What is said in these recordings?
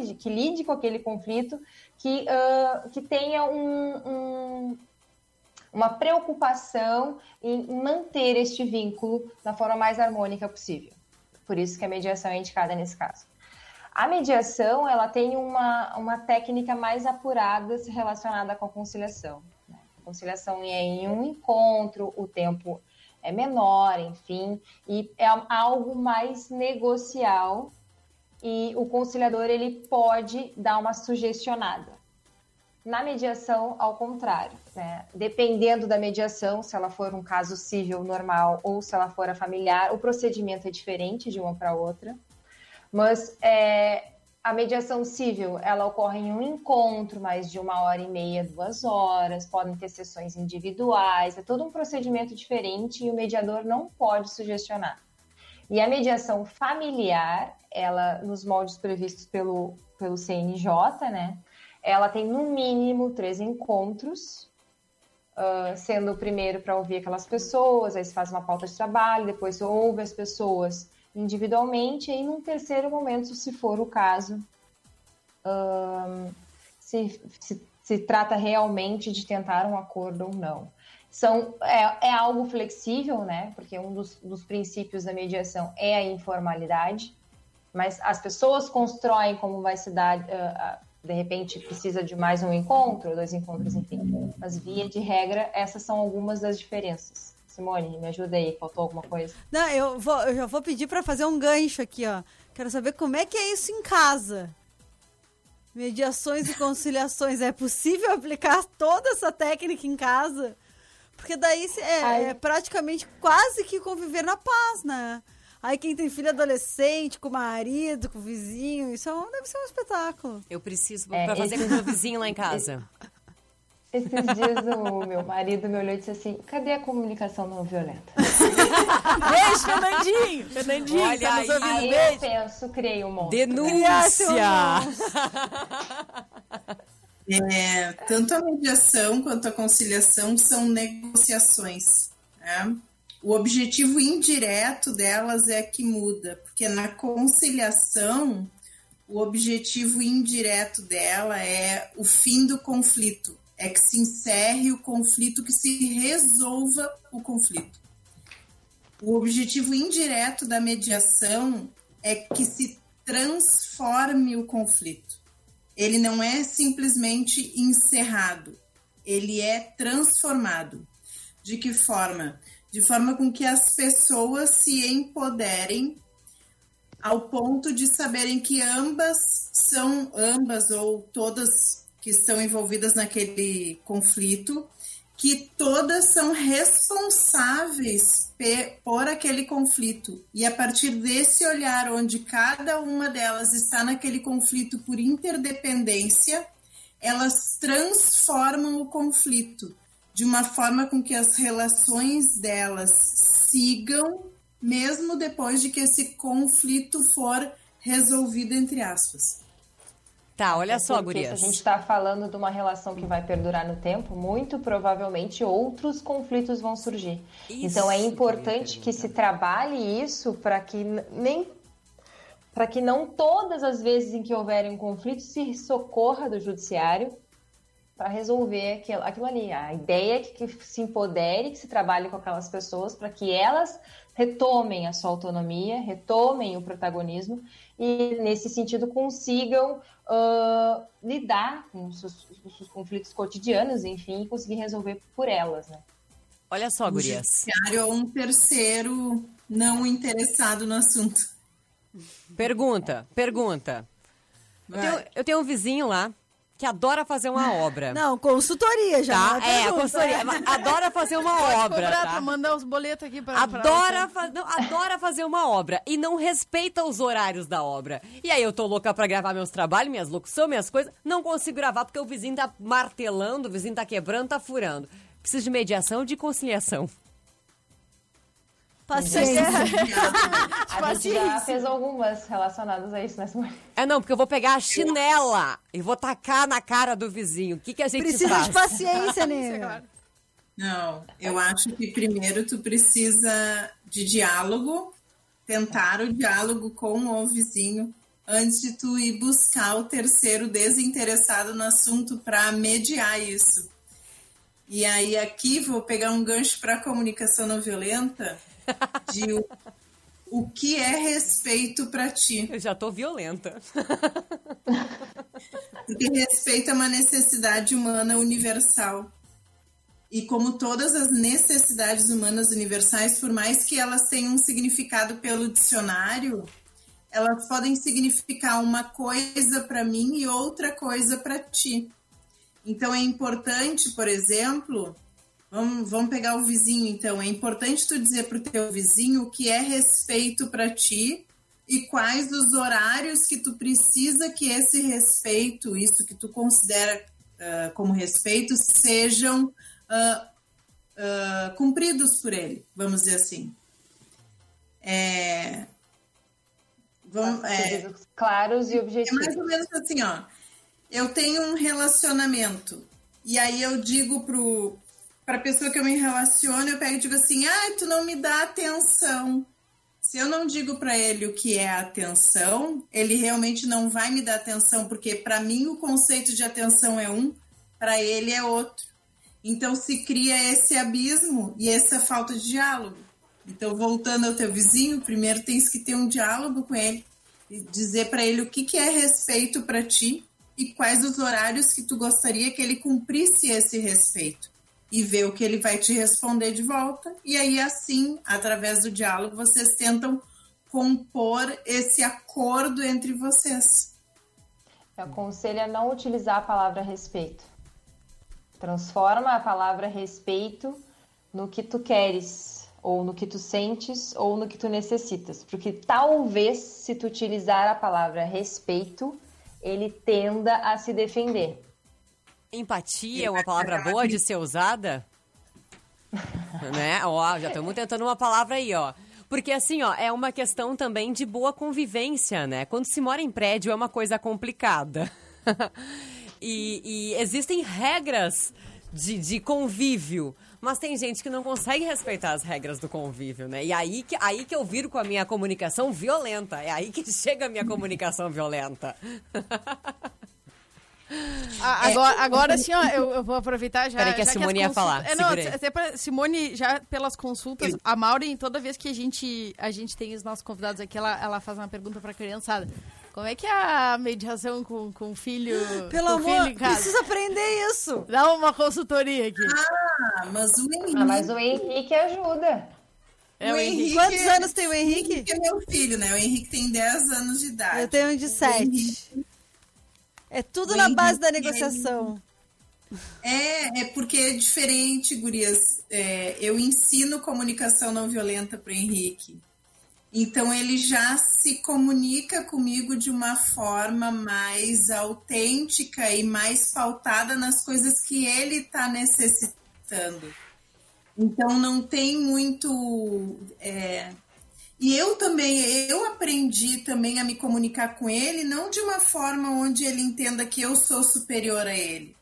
lide, que lide com aquele conflito, que, uh, que tenha um, um, uma preocupação em manter este vínculo da forma mais harmônica possível. Por isso que a mediação é indicada nesse caso. A mediação ela tem uma, uma técnica mais apurada relacionada com a conciliação. Né? A conciliação é em um encontro, o tempo é menor, enfim, e é algo mais negocial e o conciliador ele pode dar uma sugestionada. Na mediação, ao contrário, né? dependendo da mediação, se ela for um caso civil normal ou se ela for a familiar, o procedimento é diferente de uma para outra. Mas é, a mediação civil, ela ocorre em um encontro, mais de uma hora e meia, duas horas, podem ter sessões individuais, é todo um procedimento diferente e o mediador não pode sugestionar. E a mediação familiar, ela, nos moldes previstos pelo, pelo CNJ, né, ela tem no mínimo três encontros, uh, sendo o primeiro para ouvir aquelas pessoas, aí se faz uma pauta de trabalho, depois ouve as pessoas individualmente, e num terceiro momento, se for o caso, se, se, se, trata realmente de tentar um acordo ou não. São, é, é algo flexível, né? Porque um dos, dos princípios da mediação é a informalidade, mas as pessoas constroem como vai se dar, uh, de repente precisa de mais um encontro, dois encontros, enfim. Mas via de regra, essas são algumas das diferenças. Simone, me ajuda aí, faltou alguma coisa? Não, eu, vou, eu já vou pedir para fazer um gancho aqui, ó. Quero saber como é que é isso em casa. Mediações e conciliações. É possível aplicar toda essa técnica em casa? Porque daí é, é praticamente quase que conviver na paz, né? Aí quem tem filho adolescente, com o marido, com o vizinho, isso é deve ser um espetáculo. Eu preciso é, pra fazer esse... com o meu vizinho lá em casa. Esses dias o meu marido me olhou e disse assim: cadê a comunicação não violenta? beijo, Fernandinho! Fernandinho, Olha tá aí, aí beijo. eu penso, criei um monstro. Denúncia! É, tanto a mediação quanto a conciliação são negociações. Né? O objetivo indireto delas é que muda, porque na conciliação o objetivo indireto dela é o fim do conflito é que se encerre o conflito, que se resolva o conflito. O objetivo indireto da mediação é que se transforme o conflito. Ele não é simplesmente encerrado, ele é transformado. De que forma? De forma com que as pessoas se empoderem ao ponto de saberem que ambas são ambas ou todas que estão envolvidas naquele conflito, que todas são responsáveis por aquele conflito. E a partir desse olhar, onde cada uma delas está naquele conflito por interdependência, elas transformam o conflito de uma forma com que as relações delas sigam, mesmo depois de que esse conflito for resolvido, entre aspas. Tá, olha só, Gurias. Se a gente está falando de uma relação que vai perdurar no tempo, muito provavelmente outros conflitos vão surgir. Isso então é importante que, que se trabalhe isso para que nem para que não todas as vezes em que houverem um conflito se socorra do judiciário para resolver aquilo, aquilo, ali. A ideia é que, que se empodere, que se trabalhe com aquelas pessoas para que elas retomem a sua autonomia, retomem o protagonismo e, nesse sentido, consigam uh, lidar com os seus, os seus, conflitos cotidianos, enfim, e conseguir resolver por elas, né? Olha só, gurias. O judiciário é um terceiro não interessado no assunto. Pergunta, pergunta. Eu tenho, eu tenho um vizinho lá que adora fazer uma obra. Não, consultoria já. Tá? É, consultoria. Adora fazer uma Pode obra. Cobrar tá? pra mandar os boletos aqui pra. Adora, pra fa não, adora fazer uma obra e não respeita os horários da obra. E aí eu tô louca pra gravar meus trabalhos, minhas locuções, minhas coisas. Não consigo gravar porque o vizinho tá martelando, o vizinho tá quebrando, tá furando. Preciso de mediação de conciliação? Paciência. a gente já fez algumas relacionadas a isso, né, Simone? É, não, porque eu vou pegar a chinela e vou tacar na cara do vizinho. O que, que a gente precisa faz? Precisa de paciência, né? Não, eu acho que primeiro tu precisa de diálogo, tentar o diálogo com o vizinho antes de tu ir buscar o terceiro desinteressado no assunto para mediar isso. E aí aqui vou pegar um gancho para a comunicação não violenta de o, o que é respeito para ti. Eu já tô violenta. Porque respeito é uma necessidade humana universal. E como todas as necessidades humanas universais, por mais que elas tenham um significado pelo dicionário, elas podem significar uma coisa para mim e outra coisa para ti. Então é importante, por exemplo, vamos, vamos pegar o vizinho então, é importante tu dizer para o teu vizinho o que é respeito para ti e quais os horários que tu precisa que esse respeito, isso que tu considera uh, como respeito, sejam uh, uh, cumpridos por ele, vamos dizer assim. É, vamos, é, claros e objetivos. É mais ou menos assim, ó eu tenho um relacionamento e aí eu digo pro para a pessoa que eu me relaciono, eu pego e digo assim: "Ah, tu não me dá atenção". Se eu não digo para ele o que é atenção, ele realmente não vai me dar atenção, porque para mim o conceito de atenção é um, para ele é outro. Então se cria esse abismo e essa falta de diálogo. Então, voltando ao teu vizinho, primeiro tens que ter um diálogo com ele e dizer para ele o que, que é respeito para ti e quais os horários que tu gostaria que ele cumprisse esse respeito e ver o que ele vai te responder de volta. E aí, assim, através do diálogo, vocês tentam compor esse acordo entre vocês. Eu aconselho a não utilizar a palavra respeito. Transforma a palavra respeito no que tu queres, ou no que tu sentes, ou no que tu necessitas. Porque talvez, se tu utilizar a palavra respeito, ele tenda a se defender. Empatia é uma palavra boa de ser usada? né? Ó, já estamos tentando uma palavra aí, ó. Porque assim, ó, é uma questão também de boa convivência, né? Quando se mora em prédio é uma coisa complicada. e, e, existem regras de, de convívio. Mas tem gente que não consegue respeitar as regras do convívio, né? E aí que, aí que eu viro com a minha comunicação violenta. É aí que chega a minha comunicação violenta. Ah, agora, agora sim, ó, eu, eu, vou aproveitar já. Peraí que a Simone que ia falar. É, não, até pra, Simone, já pelas consultas, a Maureen, toda vez que a gente, a gente tem os nossos convidados aqui, ela, ela faz uma pergunta pra criançada. Como é que é a mediação com, com filho? Pelo com amor, filho precisa aprender isso. Dá uma consultoria aqui. Ah, mas o Henrique. Ah, mas o Henrique ajuda. É o, o Henrique. Henrique. Quantos anos tem o Henrique? O Henrique é meu filho, né? O Henrique tem 10 anos de idade. Eu tenho um de 7. É tudo na base da negociação. É, é porque é diferente, gurias. É, eu ensino comunicação não violenta para o Henrique. Então ele já se comunica comigo de uma forma mais autêntica e mais pautada nas coisas que ele está necessitando. Então não tem muito. É... E eu também, eu aprendi também a me comunicar com ele, não de uma forma onde ele entenda que eu sou superior a ele,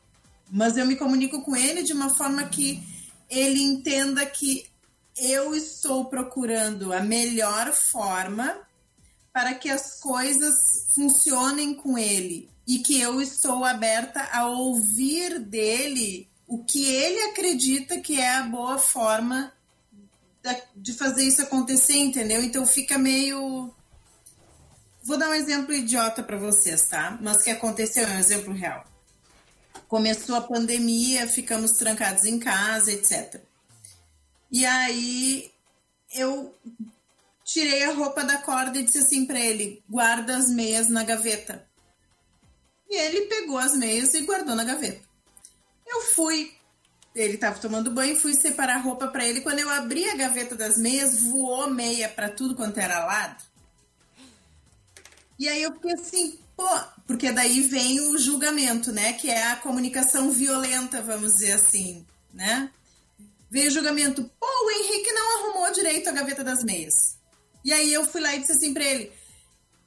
mas eu me comunico com ele de uma forma que ele entenda que eu estou procurando a melhor forma para que as coisas funcionem com ele e que eu estou aberta a ouvir dele o que ele acredita que é a boa forma de fazer isso acontecer, entendeu? Então fica meio. Vou dar um exemplo idiota para vocês, tá? Mas que aconteceu, é um exemplo real. Começou a pandemia, ficamos trancados em casa, etc. E aí eu tirei a roupa da corda e disse assim para ele: guarda as meias na gaveta. E ele pegou as meias e guardou na gaveta. Eu fui, ele estava tomando banho, fui separar a roupa para ele. Quando eu abri a gaveta das meias, voou meia para tudo quanto era lado. E aí eu fiquei assim, pô, porque daí vem o julgamento, né? Que é a comunicação violenta, vamos dizer assim, né? Veio o julgamento, pô, o Henrique não arrumou direito a gaveta das meias. E aí eu fui lá e disse assim pra ele,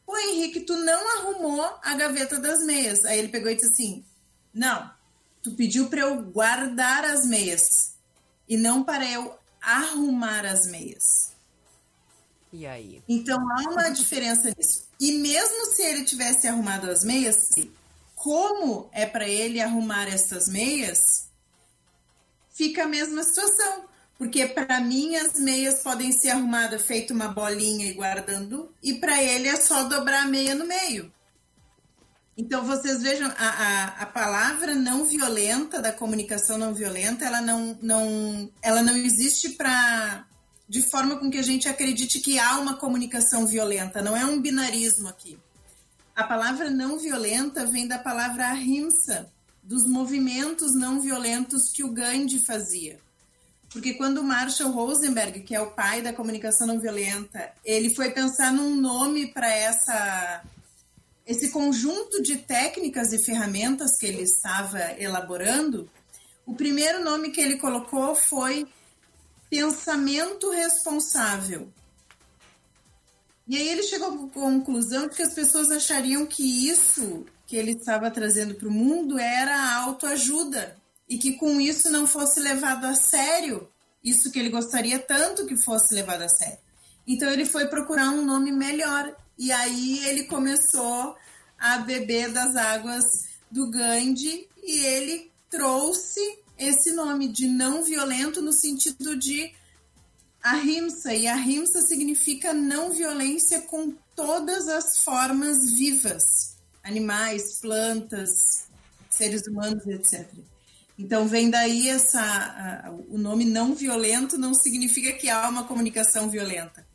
pô, Henrique, tu não arrumou a gaveta das meias. Aí ele pegou e disse assim, não, tu pediu para eu guardar as meias e não para eu arrumar as meias. E aí? Então há uma diferença nisso. E mesmo se ele tivesse arrumado as meias, como é para ele arrumar essas meias, fica a mesma situação. Porque para mim as meias podem ser arrumadas feito uma bolinha e guardando, e para ele é só dobrar a meia no meio. Então vocês vejam, a, a, a, palavra não violenta da comunicação não violenta, ela não, não, ela não existe para de forma com que a gente acredite que há uma comunicação violenta, não é um binarismo aqui. A palavra não violenta vem da palavra ahimsa, dos movimentos não violentos que o Gandhi fazia. Porque quando Marshall Rosenberg, que é o pai da comunicação não violenta, ele foi pensar num nome para essa esse conjunto de técnicas e ferramentas que ele estava elaborando, o primeiro nome que ele colocou foi pensamento responsável. E aí ele chegou à conclusão que as pessoas achariam que isso que ele estava trazendo para o mundo era autoajuda e que com isso não fosse levado a sério isso que ele gostaria tanto que fosse levado a sério. Então ele foi procurar um nome melhor e aí ele começou a beber das águas do Gandhi e ele trouxe esse nome de não violento no sentido de ahimsa, e ahimsa significa não violência com todas as formas vivas, animais, plantas, seres humanos, etc. Então vem daí essa o nome não violento não significa que há uma comunicação violenta.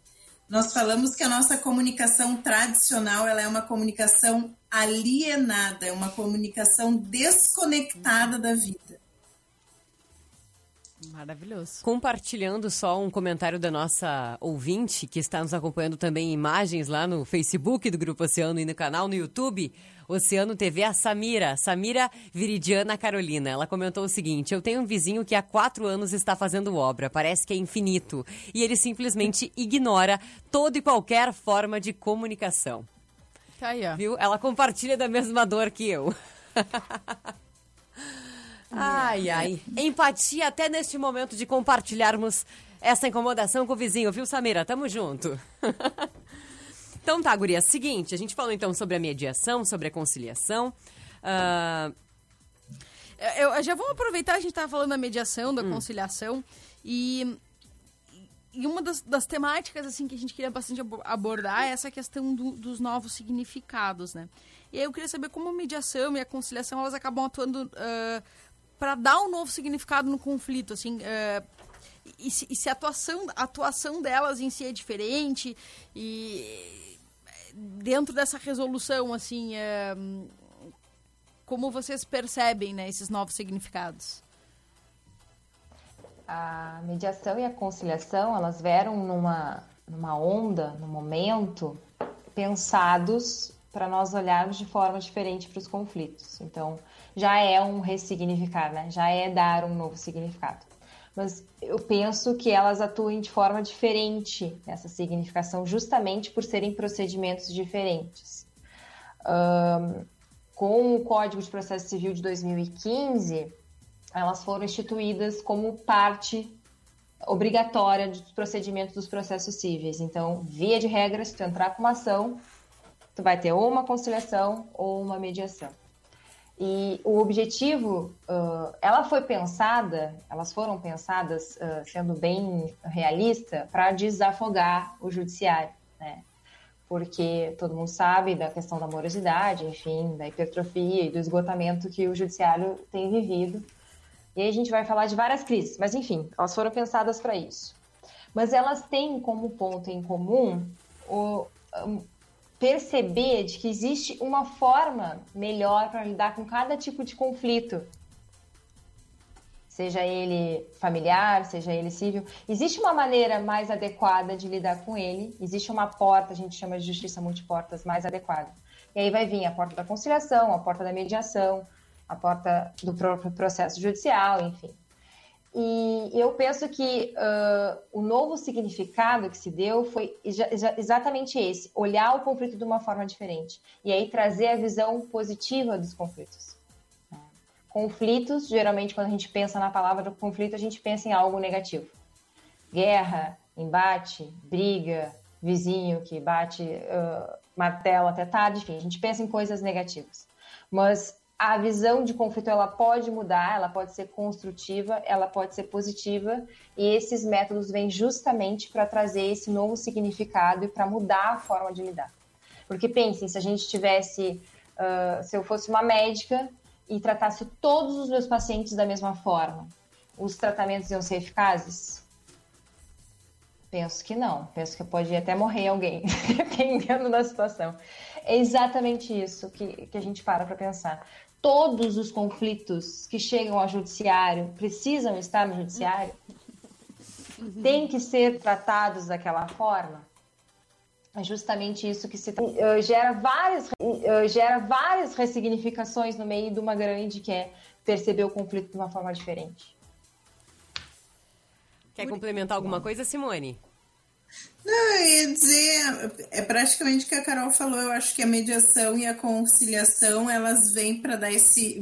Nós falamos que a nossa comunicação tradicional ela é uma comunicação alienada, é uma comunicação desconectada da vida. Maravilhoso. Compartilhando só um comentário da nossa ouvinte, que está nos acompanhando também em imagens lá no Facebook do Grupo Oceano e no canal no YouTube, Oceano TV, a Samira, Samira Viridiana Carolina. Ela comentou o seguinte: Eu tenho um vizinho que há quatro anos está fazendo obra, parece que é infinito, e ele simplesmente ignora toda e qualquer forma de comunicação. Tá aí, ó. Viu? Ela compartilha da mesma dor que eu. Ai, ai. Empatia até neste momento de compartilharmos essa incomodação com o vizinho, viu, Samira? Tamo junto. então tá, guria. Seguinte, a gente falou então sobre a mediação, sobre a conciliação. Uh... Eu, eu já vamos aproveitar, a gente tava falando da mediação, da hum. conciliação, e, e uma das, das, temáticas assim que a gente queria bastante abordar é essa questão do, dos novos significados, né? E aí eu queria saber como a mediação e a conciliação, elas acabam atuando... Uh, para dar um novo significado no conflito, assim, é, e, se, e, se, a atuação, a atuação delas em si é diferente e dentro dessa resolução, assim, é, como vocês percebem, né, esses novos significados? A mediação e a conciliação, elas vieram numa, numa onda, no momento, pensados para nós olharmos de forma diferente para os conflitos. Então, já é um ressignificar, né? Já é dar um novo significado. Mas eu penso que elas atuem de forma diferente nessa significação, justamente por serem procedimentos diferentes. Um, com o Código de Processo Civil de 2015, elas foram instituídas como parte obrigatória dos procedimentos dos processos cíveis. Então, via de regra, se tu entrar com uma ação, tu vai ter ou uma conciliação ou uma mediação. E o objetivo, uh, ela foi pensada, elas foram pensadas, uh, sendo bem realista, para desafogar o judiciário, né? Porque todo mundo sabe da questão da morosidade, enfim, da hipertrofia e do esgotamento que o judiciário tem vivido. E aí a gente vai falar de várias crises, mas enfim, elas foram pensadas para isso. Mas elas têm como ponto em comum o, perceber de que existe uma forma melhor para lidar com cada tipo de conflito. Seja ele familiar, seja ele civil. Existe uma maneira mais adequada de lidar com ele, existe uma porta, a gente chama de justiça multiportas, mais adequada. E aí vai vir a porta da conciliação, a porta da mediação, a porta do próprio processo judicial, enfim. E eu penso que uh, o novo significado que se deu foi exatamente esse: olhar o conflito de uma forma diferente. E aí trazer a visão positiva dos conflitos. Conflitos, geralmente, quando a gente pensa na palavra conflito, a gente pensa em algo negativo: guerra, embate, briga, vizinho que bate uh, martelo até tarde, enfim, a gente pensa em coisas negativas. Mas a visão de conflito ela pode mudar, ela pode ser construtiva, ela pode ser positiva, e esses métodos vêm justamente para trazer esse novo significado e para mudar a forma de lidar. Porque pensem, se a gente tivesse, uh, se eu fosse uma médica e tratasse todos os meus pacientes da mesma forma, os tratamentos iam ser eficazes? Penso que não. Penso que pode até morrer alguém, dependendo da situação. É exatamente isso que, que a gente para para pensar todos os conflitos que chegam ao judiciário precisam estar no judiciário? Uhum. Tem que ser tratados daquela forma? É justamente isso que se uh, gera várias uh, gera várias ressignificações no meio de uma grande que é perceber o conflito de uma forma diferente. Quer complementar alguma coisa, Simone? Não, eu ia dizer, é praticamente o que a Carol falou, eu acho que a mediação e a conciliação, elas vêm para dar esse...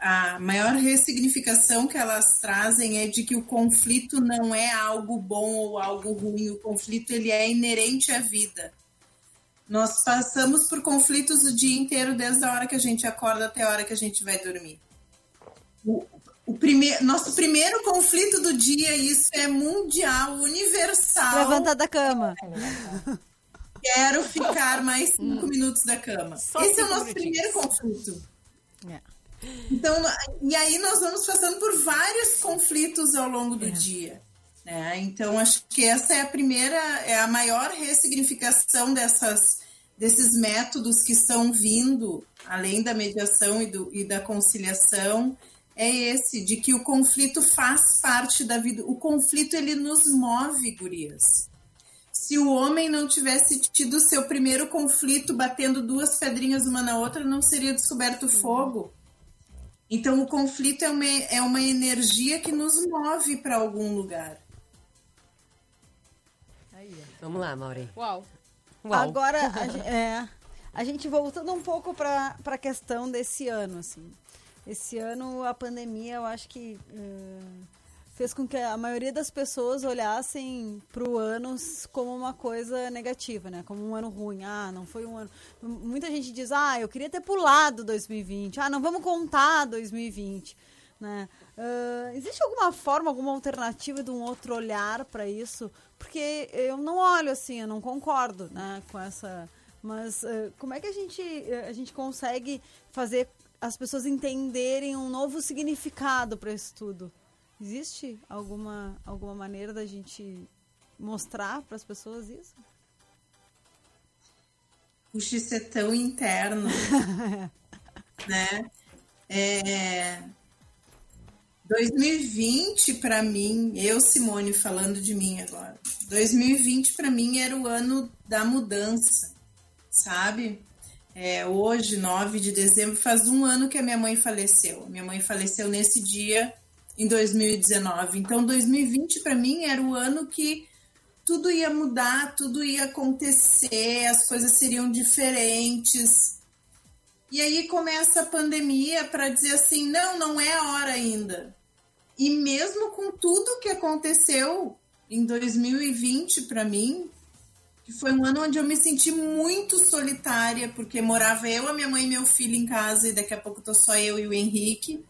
A, a, maior ressignificação que elas trazem é de que o conflito não é algo bom ou algo ruim, o conflito ele é inerente à vida. Nós passamos por conflitos o dia inteiro, desde a hora que a gente acorda até a hora que a gente vai dormir. O, o primeiro, nosso primeiro conflito do dia, isso é mundial, universal. Levanta da cama. Quero ficar mais cinco minutos da cama. Só Esse é o nosso primeiro conflito. É. Então, e aí nós vamos passando por vários conflitos ao longo do é. dia. Né? Então, acho que essa é a primeira, é a maior ressignificação dessas, desses métodos que estão vindo, além da mediação e, do, e da conciliação, é esse, de que o conflito faz parte da vida. O conflito, ele nos move, gurias. Se o homem não tivesse tido seu primeiro conflito batendo duas pedrinhas uma na outra, não seria descoberto uhum. fogo. Então, o conflito é uma, é uma energia que nos move para algum lugar. Aí, Vamos lá, Maureen. Uau. Uau. Agora, a, é, a gente voltando um pouco para a questão desse ano, assim. Esse ano a pandemia, eu acho que uh, fez com que a maioria das pessoas olhassem para o ano como uma coisa negativa, né? Como um ano ruim. Ah, não foi um ano. Muita gente diz, ah, eu queria ter pulado 2020. Ah, não vamos contar 2020. Né? Uh, existe alguma forma, alguma alternativa de um outro olhar para isso? Porque eu não olho assim, eu não concordo né, com essa. Mas uh, como é que a gente, a gente consegue fazer as pessoas entenderem um novo significado para isso tudo. Existe alguma, alguma maneira da gente mostrar para as pessoas isso? Puxa, isso é tão interno, né? É... 2020 para mim, eu Simone falando de mim agora. 2020 para mim era o ano da mudança, sabe? É, hoje, 9 de dezembro, faz um ano que a minha mãe faleceu. Minha mãe faleceu nesse dia, em 2019. Então, 2020 para mim era o ano que tudo ia mudar, tudo ia acontecer, as coisas seriam diferentes. E aí começa a pandemia para dizer assim: não, não é a hora ainda. E mesmo com tudo que aconteceu em 2020 para mim, foi um ano onde eu me senti muito solitária, porque morava eu, a minha mãe e meu filho em casa, e daqui a pouco tô só eu e o Henrique.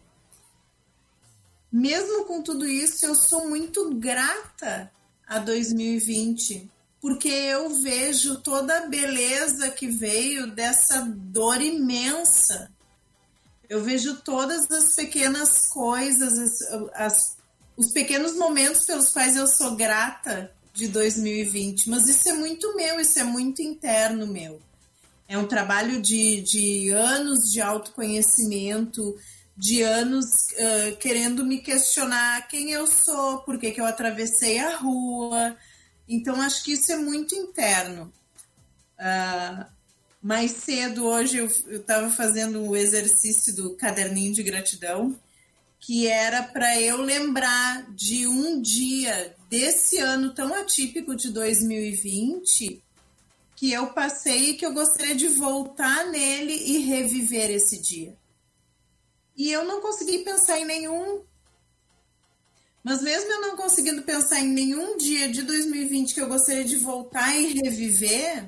Mesmo com tudo isso, eu sou muito grata a 2020, porque eu vejo toda a beleza que veio dessa dor imensa. Eu vejo todas as pequenas coisas, as, as, os pequenos momentos pelos quais eu sou grata de 2020, mas isso é muito meu, isso é muito interno meu. É um trabalho de, de anos de autoconhecimento, de anos uh, querendo me questionar quem eu sou, por que, que eu atravessei a rua. Então, acho que isso é muito interno. Uh, mais cedo, hoje, eu estava fazendo o exercício do caderninho de gratidão que era para eu lembrar de um dia desse ano tão atípico de 2020 que eu passei e que eu gostaria de voltar nele e reviver esse dia. E eu não consegui pensar em nenhum. Mas mesmo eu não conseguindo pensar em nenhum dia de 2020 que eu gostaria de voltar e reviver,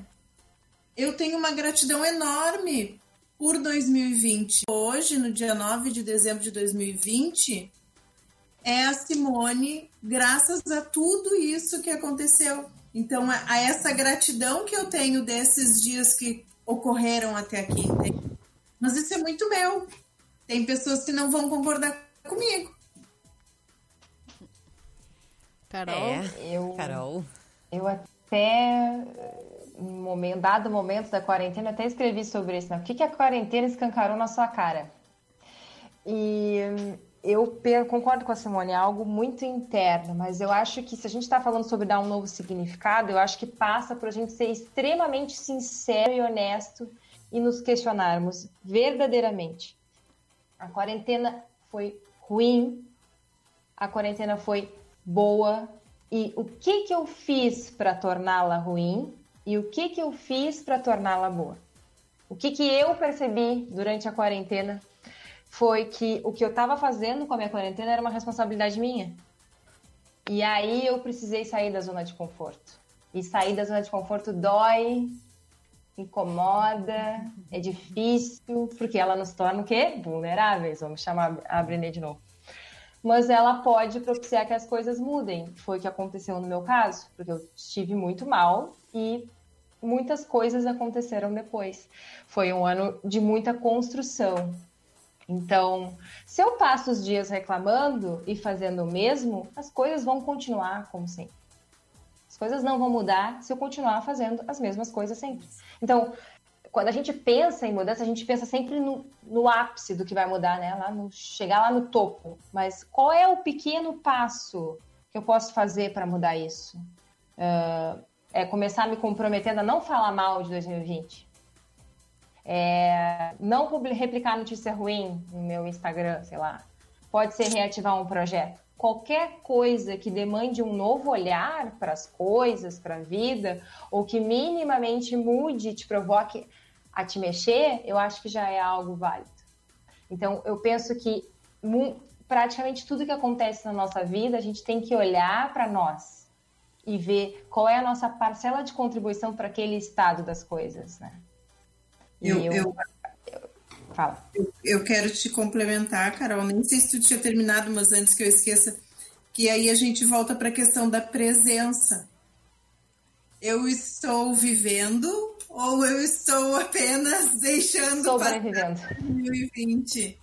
eu tenho uma gratidão enorme por 2020. Hoje, no dia 9 de dezembro de 2020, é a Simone, graças a tudo isso que aconteceu. Então, a, essa gratidão que eu tenho desses dias que ocorreram até aqui. Mas isso é muito meu. Tem pessoas que não vão concordar comigo. Carol? É, Eu, Carol. eu até, em momento, dado momento da quarentena, até escrevi sobre isso. Né? O que, que a quarentena escancarou na sua cara? E eu concordo com a Simone, é algo muito interno, mas eu acho que se a gente está falando sobre dar um novo significado, eu acho que passa por a gente ser extremamente sincero e honesto e nos questionarmos verdadeiramente. A quarentena foi ruim, a quarentena foi boa e o que que eu fiz para torná-la ruim e o que que eu fiz para torná-la boa. O que que eu percebi durante a quarentena foi que o que eu estava fazendo com a minha quarentena era uma responsabilidade minha. E aí eu precisei sair da zona de conforto. E sair da zona de conforto dói, incomoda, é difícil, porque ela nos torna o quê? Vulneráveis. Vamos chamar a Brené de novo mas ela pode propiciar que as coisas mudem. Foi o que aconteceu no meu caso, porque eu estive muito mal e muitas coisas aconteceram depois. Foi um ano de muita construção. Então, se eu passo os dias reclamando e fazendo o mesmo, as coisas vão continuar como sempre. As coisas não vão mudar se eu continuar fazendo as mesmas coisas sempre. Então, quando a gente pensa em mudança, a gente pensa sempre no, no ápice do que vai mudar, né? Lá no, chegar lá no topo. Mas qual é o pequeno passo que eu posso fazer para mudar isso? Uh, é começar me comprometendo a não falar mal de 2020. É não replicar notícia ruim no meu Instagram, sei lá. Pode ser reativar um projeto. Qualquer coisa que demande um novo olhar para as coisas, para a vida, ou que minimamente mude, te provoque a te mexer, eu acho que já é algo válido. Então, eu penso que praticamente tudo que acontece na nossa vida, a gente tem que olhar para nós e ver qual é a nossa parcela de contribuição para aquele estado das coisas, né? E Eu, eu, Fala. eu, eu quero te complementar, Carol. Nem sei se tu tinha terminado, mas antes que eu esqueça, que aí a gente volta para a questão da presença. Eu estou vivendo ou eu estou apenas deixando Sobrevivendo. 2020?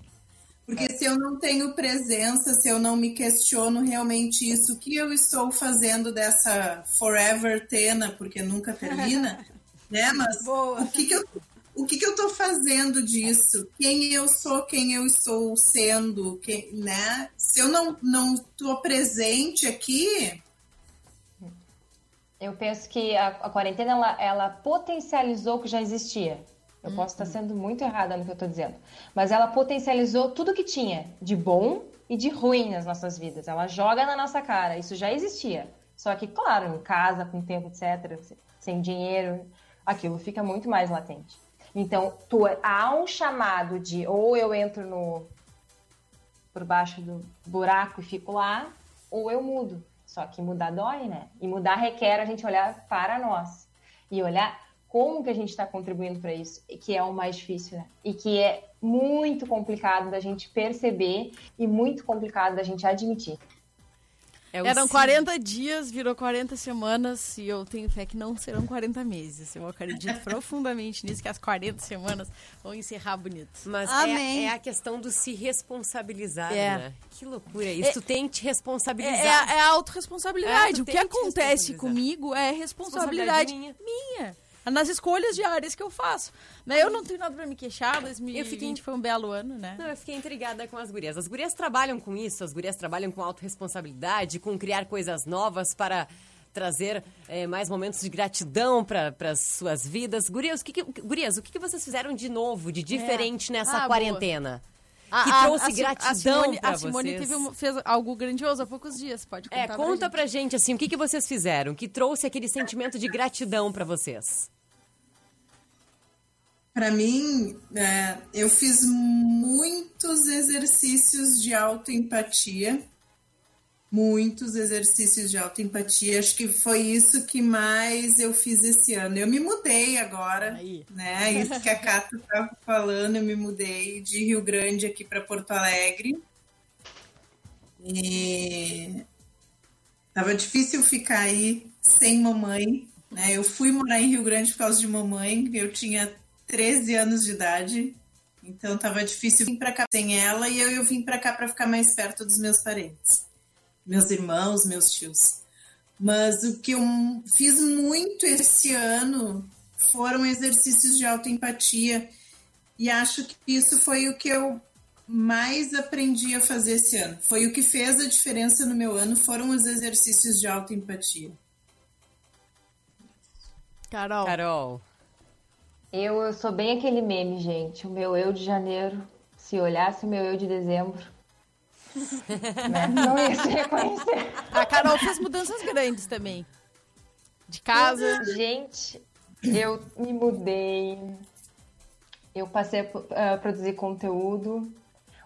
Porque se eu não tenho presença, se eu não me questiono realmente isso, o que eu estou fazendo dessa forever tena, porque nunca termina, né? Mas Boa. o que, que eu o que, que eu estou fazendo disso? Quem eu sou, quem eu estou sendo, quem, né? Se eu não não estou presente aqui, Eu penso que a, a quarentena ela, ela potencializou o que já existia. Eu posso estar sendo muito errada no que eu estou dizendo, mas ela potencializou tudo que tinha de bom e de ruim nas nossas vidas. Ela joga na nossa cara. Isso já existia. Só que, claro, em casa, com tempo, etc., sem dinheiro, aquilo fica muito mais latente. Então, tu, há um chamado de ou eu entro no por baixo do buraco e fico lá, ou eu mudo. Só que mudar dói, né? E mudar requer a gente olhar para nós e olhar como que a gente está contribuindo para isso, que é o mais difícil, né? E que é muito complicado da gente perceber e muito complicado da gente admitir. É Eram sim. 40 dias, virou 40 semanas e eu tenho fé que não serão 40 meses. Eu acredito profundamente nisso, que as 40 semanas vão encerrar bonito. Mas Amém. é, é a questão do se responsabilizar, É. né? Que loucura isso. É- tu tem que te É, responsabilizar. é, a- é a autorresponsabilidade. É, o que acontece comigo é responsabilidade Responsabilidade minha. Nas escolhas diárias que eu faço. Né? Eu não tenho nada pra me queixar, 2020 fiquei- foi um belo ano, né? Não, eu fiquei intrigada com as gurias. As gurias trabalham com isso, as gurias trabalham com autorresponsabilidade, com criar coisas novas para trazer eh, mais momentos de gratidão para as suas vidas. Gurias, o que, que- gurias, o que, que vocês fizeram de novo, de diferente nessa Ah, boa. A- que a- trouxe a gratidão a Simone, A Simone vocês. teve um- fez algo grandioso há poucos dias, pode contar É, conta pra pra gente, assim, o que, que vocês fizeram que trouxe aquele sentimento de gratidão para vocês? para mim, é, eu fiz muitos exercícios de autoempatia muitos exercícios de autoempatia. Acho que foi isso que mais eu fiz esse ano. Eu me mudei agora, Aí. né? Isso que a Cata estava falando, eu me mudei de Rio Grande aqui para Porto Alegre. E tava difícil ficar aí sem mamãe, né? Eu fui morar em Rio Grande por causa de mamãe, eu tinha 13 anos de idade. Então tava difícil vir para cá sem ela e eu, eu vim para cá para ficar mais perto dos meus parentes meus irmãos, meus tios. Mas o que eu fiz muito esse ano foram exercícios de autoempatia. E acho que isso foi o que eu mais aprendi a fazer esse ano. Foi o que fez a diferença no meu ano, foram os exercícios de autoempatia. Carol. Carol. Eu, eu sou bem aquele meme, gente. O meu eu de janeiro, se olhasse o meu eu de dezembro, né? não ia se reconhecer. A Carol fez mudanças grandes também. De casa. Gente, eu me mudei. Eu passei a uh, produzir conteúdo.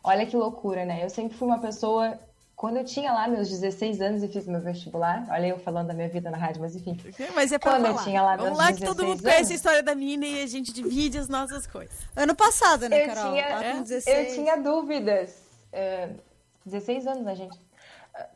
Olha que loucura, né? Eu sempre fui uma pessoa. Quando eu tinha lá meus 16 anos e fiz meu vestibular, olha eu falando da minha vida na rádio, mas enfim. Mas é pra Quando falar. eu tinha lá Vamos meus lá que todo 16 mundo conhece a anos. história da menina e a gente divide as nossas coisas. Ano passado, né, Eu Carol? tinha- Ela É? com 16. Eu tinha dúvidas. é, 16 anos, né, gente?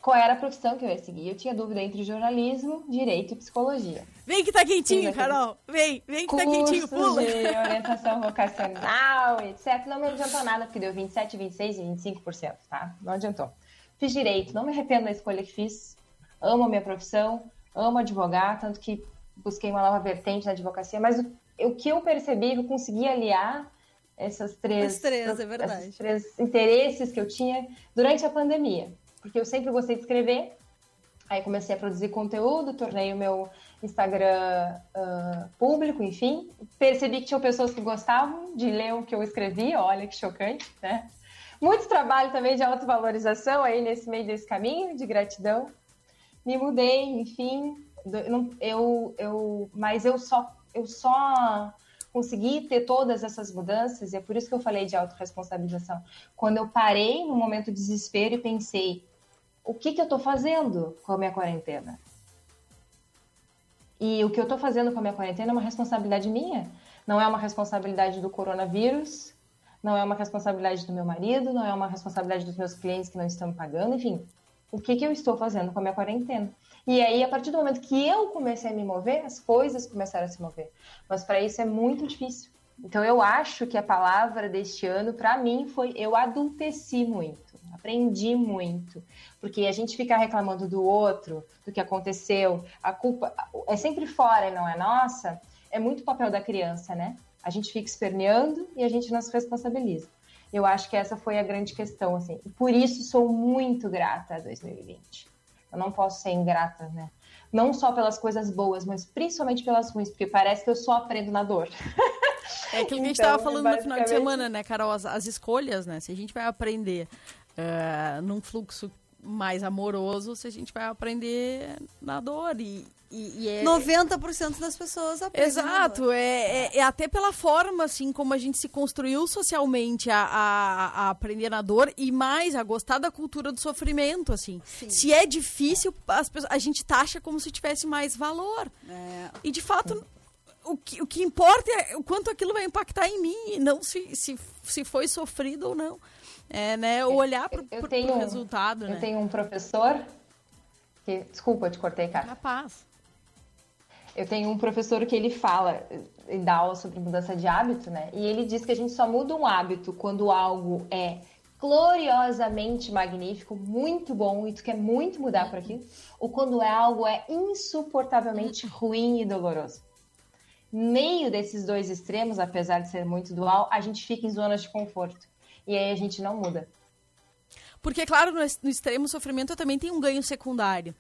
Qual era a profissão que eu ia seguir? Eu tinha dúvida entre jornalismo, direito e psicologia. Vem que tá quentinho, Carol. Vem, vem que tá Cursos quentinho, pula. de orientação vocacional, etc. Não me adiantou nada, porque deu 27, 26 e 25%, tá? Não adiantou. Fiz direito, não me arrependo da escolha que fiz. Amo a minha profissão, amo advogar, tanto que busquei uma nova vertente na advocacia, mas o, o que eu percebi, que eu consegui aliar essas três, três, é esses três interesses que eu tinha durante a pandemia. Porque eu sempre gostei de escrever, aí comecei a produzir conteúdo, tornei o meu Instagram ah, público, enfim. Percebi que tinham pessoas que gostavam de ler o que eu escrevia, olha que chocante, né? Muito trabalho também de autovalorização aí nesse meio desse caminho, de gratidão. Me mudei, enfim. Eu, eu, mas eu só, eu só consegui ter todas essas mudanças, e é por isso que eu falei de autorresponsabilização. Quando eu parei no momento de desespero e pensei, o que, que eu estou fazendo com a minha quarentena? E o que eu estou fazendo com a minha quarentena é uma responsabilidade minha. Não é uma responsabilidade do coronavírus, não é uma responsabilidade do meu marido, não é uma responsabilidade dos meus clientes que não estão me pagando, enfim. O que, que eu estou fazendo com a minha quarentena? E aí, a partir do momento que eu comecei a me mover, as coisas começaram a se mover. Mas para isso é muito difícil. Então, eu acho que a palavra deste ano, para mim, foi eu adulteci muito, aprendi muito. Porque a gente ficar reclamando do outro, do que aconteceu, a culpa é sempre fora e não é nossa, é muito papel da criança, né? A gente fica esperneando e a gente não se responsabiliza. Eu acho que essa foi a grande questão, assim. E por isso sou muito grata a 2020. Eu não posso ser ingrata, né? Não só pelas coisas boas, mas principalmente pelas ruins, porque parece que eu só aprendo na dor. É aquilo que a gente Então, tava falando no final de basicamente- semana, né, Carol? As, as escolhas, né? Se a gente vai aprender eh, num fluxo mais amoroso, se a gente vai aprender na dor. E, e, e é. 90% das pessoas aprendem. Exato, é, é, é até pela forma, assim, como a gente se construiu socialmente a, a, a aprender na dor e mais a gostar da cultura do sofrimento, assim. Sim. Se é difícil, as pessoas, a gente taxa como se tivesse mais valor. É, E de fato, o que, o que importa é o quanto aquilo vai impactar em mim, e não se, se, se foi sofrido ou não. É, né? O olhar tenho- pro resultado, Eu né? tenho um professor que. Desculpa, eu te cortei, cara. Capaz. Eu tenho um professor que ele fala, ele dá aula sobre mudança de hábito, né? E ele diz que a gente só muda um hábito quando algo é gloriosamente magnífico, muito bom, e tu quer muito mudar por aquilo, ou quando é algo é insuportavelmente ruim e doloroso. Meio desses dois extremos, apesar de ser muito dual, a gente fica em zonas de conforto. E aí a gente não muda. Porque, claro, no, extremo sofrimento eu também tenho um ganho secundário.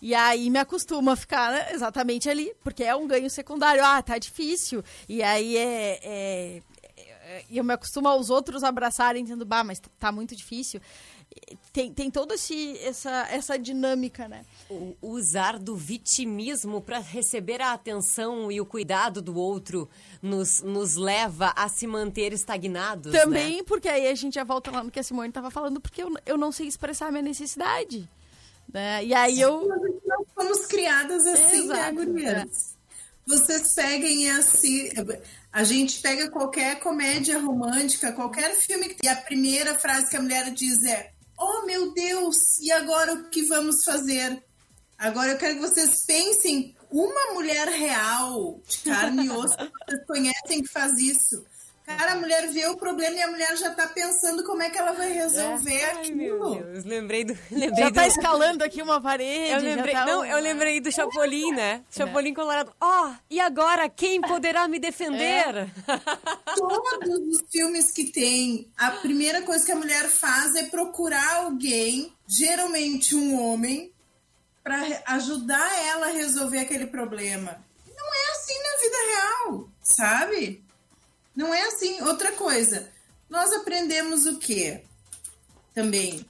E aí me acostumo a ficar né, exatamente ali, porque é um ganho secundário. Ah, tá difícil. E aí é. é- é- e eu me acostumo aos outros abraçarem, dizendo, bah, mas tá muito difícil. Tem, tem toda essa, essa dinâmica, né? O usar do vitimismo para receber a atenção e o cuidado do outro nos, nos leva a se manter estagnados. Também né? porque aí a gente já volta lá no que a Simone estava falando, porque eu, eu não sei expressar a minha necessidade. Né? E aí eu. Nós fomos criadas assim, né, Exato, gurias? Vocês peguem assim. A gente pega qualquer comédia romântica, qualquer filme que e a primeira frase que a mulher diz é: Oh meu Deus, e agora o que vamos fazer? Agora eu quero que vocês pensem uma mulher real, de carne e osso, que vocês conhecem que faz isso. Cara, a mulher vê o problema e a mulher já tá pensando como é que ela vai resolver Ai, meu aquilo. Deus, lembrei do. Lembrei Já tá do... escalando aqui uma parede. Eu já lembrei, tá não, um- eu lembrei do Chapolin, né? Chapolin Colorado. Ó, e agora quem poderá me defender? Todos os filmes que tem, a primeira coisa que a mulher faz é procurar alguém, geralmente um homem, para ajudar ela a resolver aquele problema. Não é assim na vida real, sabe? Não é assim. Outra coisa, nós aprendemos o quê? Também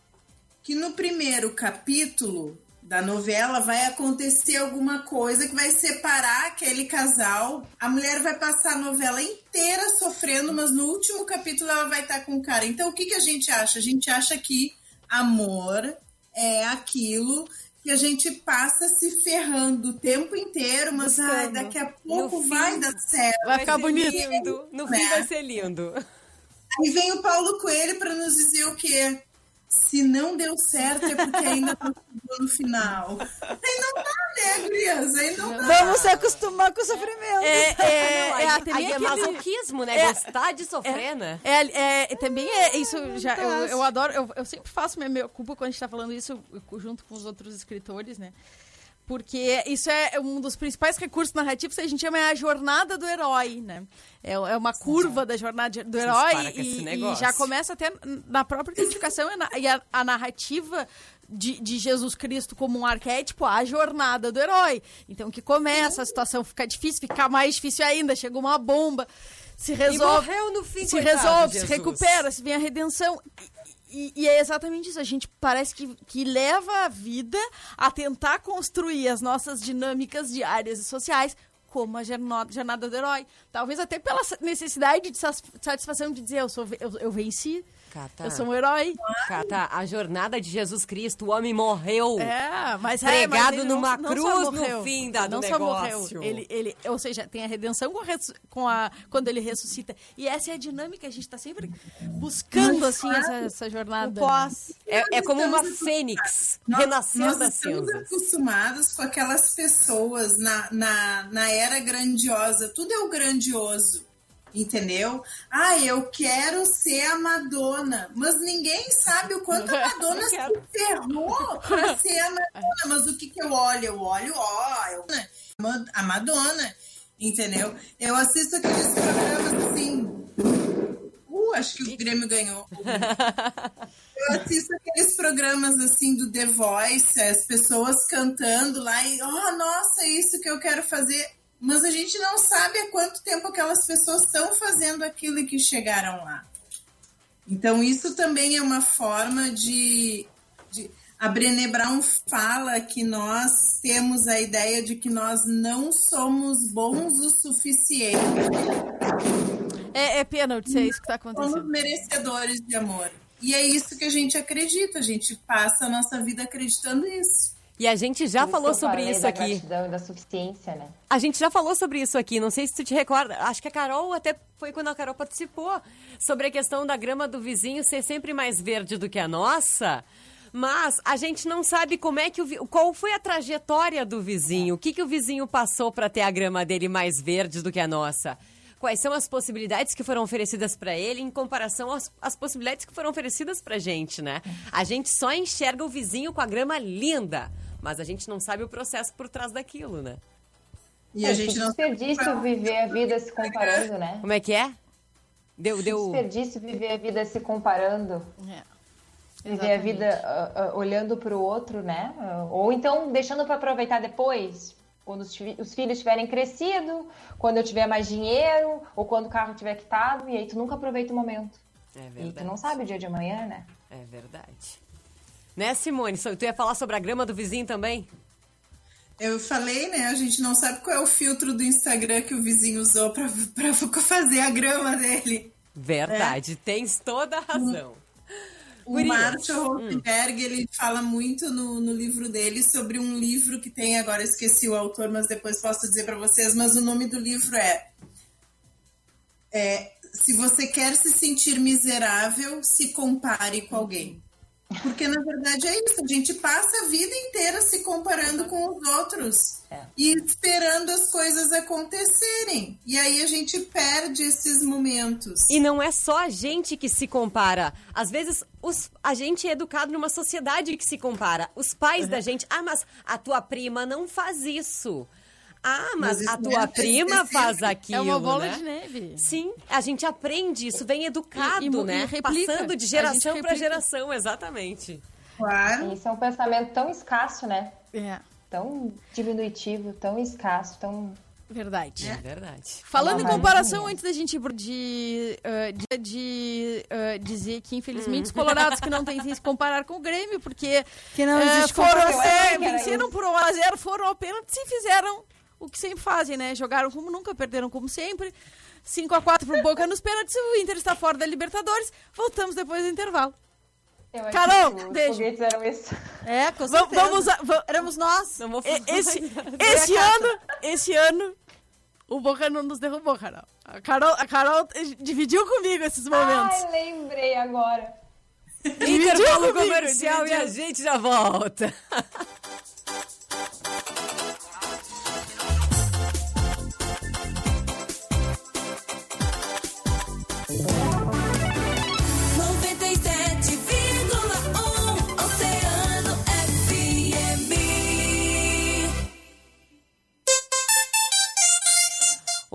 que no primeiro capítulo da novela vai acontecer alguma coisa que vai separar aquele casal. A mulher vai passar a novela inteira sofrendo, mas no último capítulo ela vai estar com o cara. Então o que, que a gente acha? A gente acha que amor é aquilo que a gente passa se ferrando o tempo inteiro, mas ai, Buscando. daqui a pouco No vai fim, dar certo. Vai ficar bonito. lindo. No fim Né? vai ser lindo. Aí vem o Paulo Coelho para nos dizer o quê? Se não deu certo é porque ainda não chegou no final. Aí não dá, né, Gurias? Aí não dá. Vamos se acostumar com o sofrimento. É, é, Não, é, também é aquele- masoquismo, né? É. Gostar de sofrer, né? É, é, também é isso. Já, eu, eu adoro, eu, eu sempre faço minha meia culpa quando a gente tá falando isso junto com os outros escritores, né? Porque isso é um dos principais recursos narrativos que a gente chama é a jornada do herói, né? É, é uma curva da jornada do herói e, e já começa até na própria identificação e, na- e a, a narrativa de, de Jesus Cristo como um arquétipo, a jornada do herói. Então que começa, a situação fica difícil, fica mais difícil ainda, chega uma bomba, se resolve morreu no fim, se coitado, resolve, Jesus. se recupera, se vem a redenção. E, e é exatamente isso. A gente parece que, que leva a vida a tentar construir as nossas dinâmicas diárias e sociais como a jornada, do herói. Talvez até pela necessidade de satisfação de dizer eu, sou, eu, eu venci, Cata, eu sou um herói. Cata, a jornada de Jesus Cristo, o homem morreu. É, mas é, Pregado mas não- numa não só cruz no morreu. fim da- do não só negócio. morreu. Ele, ele, ou seja, tem a redenção com, a com a, quando ele ressuscita. E essa é a dinâmica, a gente tá sempre buscando assim essa, essa jornada. O pós. É, é como uma Nós fênix, Nós, renascer nós das estamos cinzas. acostumados com aquelas pessoas na, na, na era grandiosa. Tudo é o grandioso. Entendeu? Ah, eu quero ser a Madonna. Mas ninguém sabe o quanto a Madonna se ferrou pra ser a Madonna. Mas o que, que eu olho? Eu olho, ó, eu- a Madonna. Entendeu? Eu assisto aqueles programas assim. Uh, acho que o Grêmio ganhou. Eu assisto aqueles programas assim do The Voice, as pessoas cantando lá e, oh, nossa, é isso que eu quero fazer. Mas a gente não sabe há quanto tempo aquelas pessoas estão fazendo aquilo e que chegaram lá. Então, isso também é uma forma de. de a Brené Brown fala que nós temos a ideia de que nós não somos bons o suficiente, É, é pênalti, é isso que tá somos acontecendo. merecedores de amor. E é isso que a gente acredita, a gente passa a nossa vida acreditando isso. E a gente já Por falou sobre isso da aqui. gratidão e da suficiência, né? A gente já falou sobre isso aqui, não sei se tu te recorda. Acho que a Carol até foi quando a Carol participou sobre a questão da grama do vizinho ser sempre mais verde do que a nossa. Mas a gente não sabe como é que o qual foi a trajetória do vizinho, o que, que o vizinho passou para ter a grama dele mais verde do que a nossa. Quais são as possibilidades que foram oferecidas para ele em comparação às, às possibilidades que foram oferecidas para gente, né? A gente só enxerga o vizinho com a grama linda, mas a gente não sabe o processo por trás daquilo, né? E É, a gente não desperdício viver a vida se comparando, né? Como é que é? Deu, deu. Desperdício viver a vida se comparando. É. Viver a vida ah, ah, olhando para o outro, né? Ah, Ou então deixando para aproveitar depois, quando os, os filhos tiverem crescido, quando eu tiver mais dinheiro, ou quando o carro tiver quitado, e aí tu nunca aproveita o momento. É E tu verdade. não sabe o dia de amanhã, né? É verdade. Né, Simone? Tu ia falar sobre a grama do vizinho também? Eu falei, né? A gente não sabe qual é o filtro do Instagram que o vizinho usou pra, pra fazer a grama dele. Verdade, tens toda a razão. O Gurias. Marshall Rosenberg, ele fala muito no, no livro dele sobre um livro que tem, agora esqueci o autor, mas depois posso dizer para vocês, mas o nome do livro é, é Se você quer se sentir miserável, se compare com alguém. Porque na verdade é isso, a gente passa a vida inteira se comparando com os outros É. e esperando as coisas acontecerem. E aí a gente perde esses momentos. E não é só a gente que se compara. Às vezes, os- a gente é educado numa sociedade que se compara. Os pais da gente. Ah, mas a tua prima não faz isso. Ah, mas, a tua é prima específico. faz aquilo. É uma bola né? de neve. Sim, a gente aprende isso, vem educado, E- e né? e. Passando de A geração para geração, exatamente. Claro. Isso é um pensamento tão escasso, né? É, Tão diminutivo, tão escasso, tão. verdade. É verdade. Falando em Não, mas comparação, é. antes da gente de, ah, de, de, ah, dizer que, infelizmente, os colorados que não têm se comparar com o Grêmio, porque Que não eh, existe foram era venceram isso. por 1 a 0 foram ao pênalti e fizeram o que sempre fazem, né? Jogaram como nunca, perderam como sempre. 5 a 4 pro Boca nos pênaltis, o Inter está fora da Libertadores. Voltamos depois do intervalo. Eu acho Carol, os beijo. foguetes eram isso. É, com Vamos, certeza. vamos, a- va- Éramos nós. Não vou Esse, esse ano, esse ano, o Boca não nos derrubou, Carol. A Carol, a Carol dividiu comigo esses momentos. Ai, lembrei agora. Dividiu Intervalo comigo, comercial e a dividiu. gente já volta.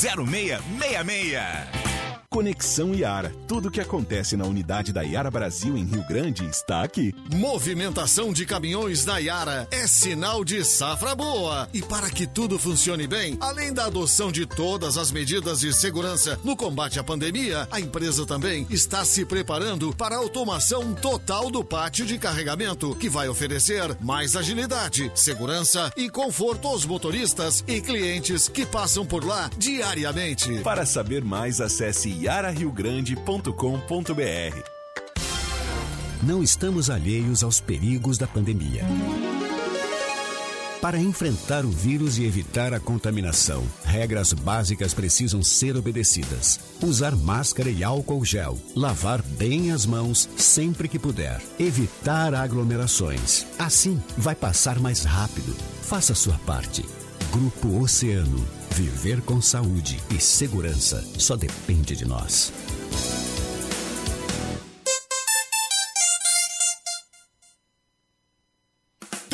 32320666. Conexão Iara. Tudo o que acontece na unidade da Iara Brasil em Rio Grande está aqui. Movimentação de caminhões na Iara é sinal de safra boa. E para que tudo funcione bem, além da adoção de todas as medidas de segurança no combate à pandemia, a empresa também está se preparando para a automação total do pátio de carregamento, que vai oferecer mais agilidade, segurança e conforto aos motoristas e clientes que passam por lá diariamente. Para saber mais, acesse iarariogrande.com.br. Não estamos alheios aos perigos da pandemia. Para enfrentar o vírus e evitar a contaminação, regras básicas precisam ser obedecidas. Usar máscara e álcool gel. Lavar bem as mãos sempre que puder. Evitar aglomerações. Assim, vai passar mais rápido. Faça sua parte. Grupo Oceano. Viver com saúde e segurança só depende de nós.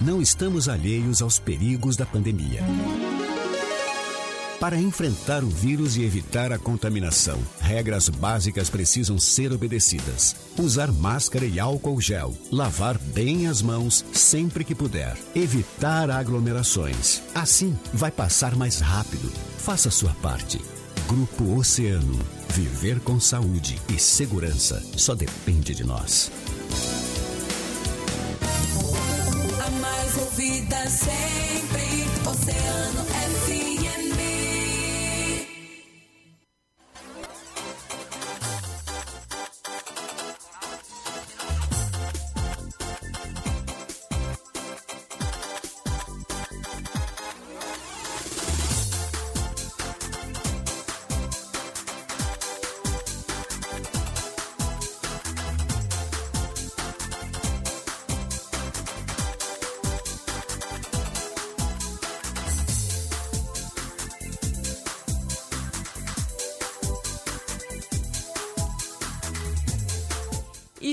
Não estamos alheios aos perigos da pandemia. Para enfrentar o vírus e evitar a contaminação, regras básicas precisam ser obedecidas. Usar máscara e álcool gel. Lavar bem as mãos sempre que puder. Evitar aglomerações. Assim, vai passar mais rápido. Faça sua parte. Grupo Oceano. Viver com saúde e segurança só depende de nós. Mais ouvida sempre,